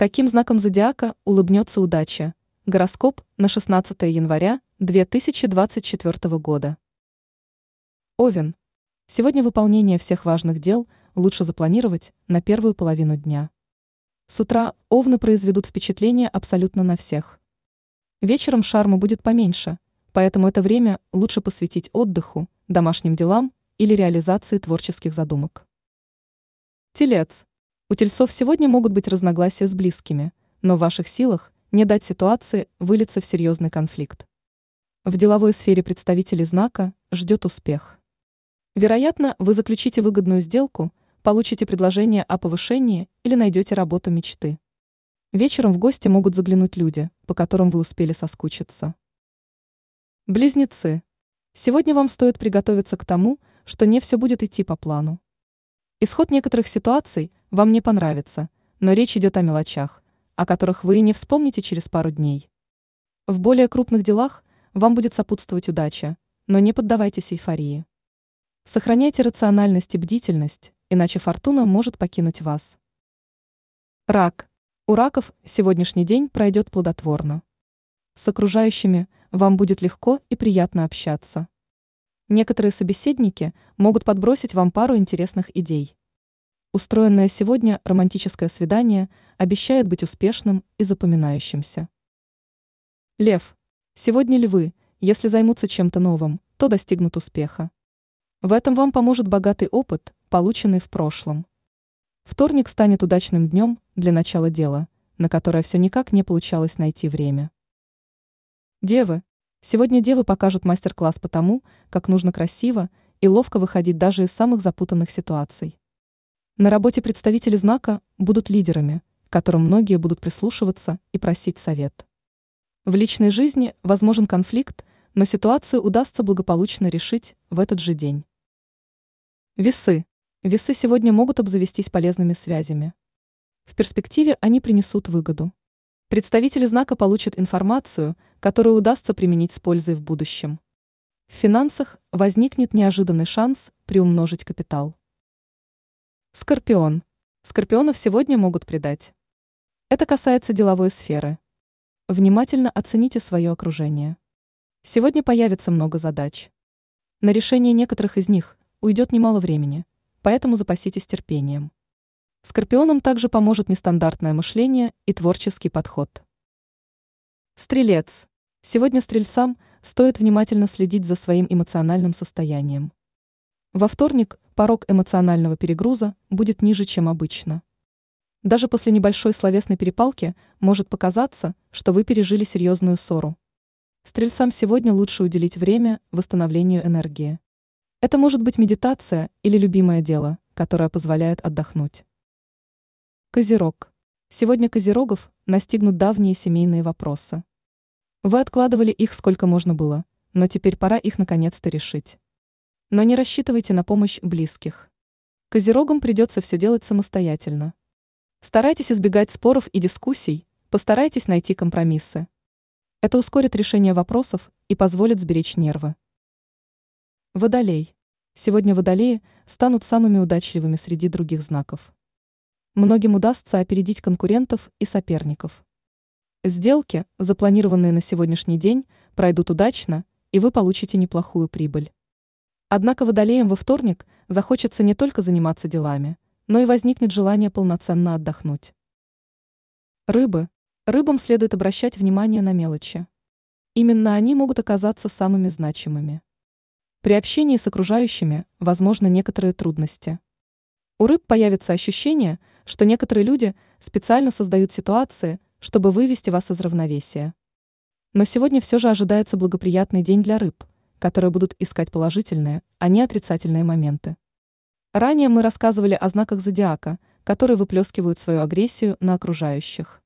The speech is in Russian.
Каким знаком зодиака улыбнется удача? Гороскоп на 16 января 2024 года. Овен. Сегодня выполнение всех важных дел лучше запланировать на первую половину дня. С утра овны произведут впечатление абсолютно на всех. Вечером шарма будет поменьше, поэтому это время лучше посвятить отдыху, домашним делам или реализации творческих задумок. Телец. У тельцов сегодня могут быть разногласия с близкими, но в ваших силах не дать ситуации вылиться в серьезный конфликт. В деловой сфере представителей знака ждет успех. Вероятно, вы заключите выгодную сделку, получите предложение о повышении или найдете работу мечты. Вечером в гости могут заглянуть люди, по которым вы успели соскучиться. Близнецы. Сегодня вам стоит приготовиться к тому, что не все будет идти по плану. Исход некоторых ситуаций вам не понравится, но речь идет о мелочах, о которых вы и не вспомните через пару дней. В более крупных делах вам будет сопутствовать удача, но не поддавайтесь эйфории. Сохраняйте рациональность и бдительность, иначе фортуна может покинуть вас. Рак. У раков сегодняшний день пройдет плодотворно. С окружающими вам будет легко и приятно общаться. Некоторые собеседники могут подбросить вам пару интересных идей. Устроенное сегодня романтическое свидание обещает быть успешным и запоминающимся. Лев. Сегодня львы, если займутся чем-то новым, то достигнут успеха. В этом вам поможет богатый опыт, полученный в прошлом. Вторник станет удачным днем для начала дела, на которое все никак не получалось найти время. Девы. Сегодня девы покажут мастер-класс по тому, как нужно красиво и ловко выходить даже из самых запутанных ситуаций. На работе представители знака будут лидерами, которым многие будут прислушиваться и просить совет. В личной жизни возможен конфликт, но ситуацию удастся благополучно решить в этот же день. Весы. Весы сегодня могут обзавестись полезными связями. В перспективе они принесут выгоду. Представители знака получат информацию, которую удастся применить с пользой в будущем. В финансах возникнет неожиданный шанс приумножить капитал. Скорпион. Скорпионов сегодня могут предать. Это касается деловой сферы. Внимательно оцените свое окружение. Сегодня появится много задач. На решение некоторых из них уйдет немало времени, поэтому запаситесь терпением. Скорпионам также поможет нестандартное мышление и творческий подход. Стрелец. Сегодня стрельцам стоит внимательно следить за своим эмоциональным состоянием. Во вторник порог эмоционального перегруза будет ниже, чем обычно. Даже после небольшой словесной перепалки может показаться, что вы пережили серьезную ссору. Стрельцам сегодня лучше уделить время восстановлению энергии. Это может быть медитация или любимое дело, которое позволяет отдохнуть. Козерог. Сегодня козерогов настигнут давние семейные вопросы. Вы откладывали их сколько можно было, но теперь пора их наконец-то решить. Но не рассчитывайте на помощь близких. Козерогам придется все делать самостоятельно. Старайтесь избегать споров и дискуссий, постарайтесь найти компромиссы. Это ускорит решение вопросов и позволит сберечь нервы. Водолей. Сегодня водолеи станут самыми удачливыми среди других знаков. Многим удастся опередить конкурентов и соперников. Сделки, запланированные на сегодняшний день, пройдут удачно, и вы получите неплохую прибыль. Однако водолеям во вторник захочется не только заниматься делами, но и возникнет желание полноценно отдохнуть. Рыбы. Рыбам следует обращать внимание на мелочи. Именно они могут оказаться самыми значимыми. При общении с окружающими возможны некоторые трудности. У рыб появится ощущение, что некоторые люди специально создают ситуации, чтобы вывести вас из равновесия. Но сегодня все же ожидается благоприятный день для рыб, которые будут искать положительные, а не отрицательные моменты. Ранее мы рассказывали о знаках зодиака, которые выплескивают свою агрессию на окружающих.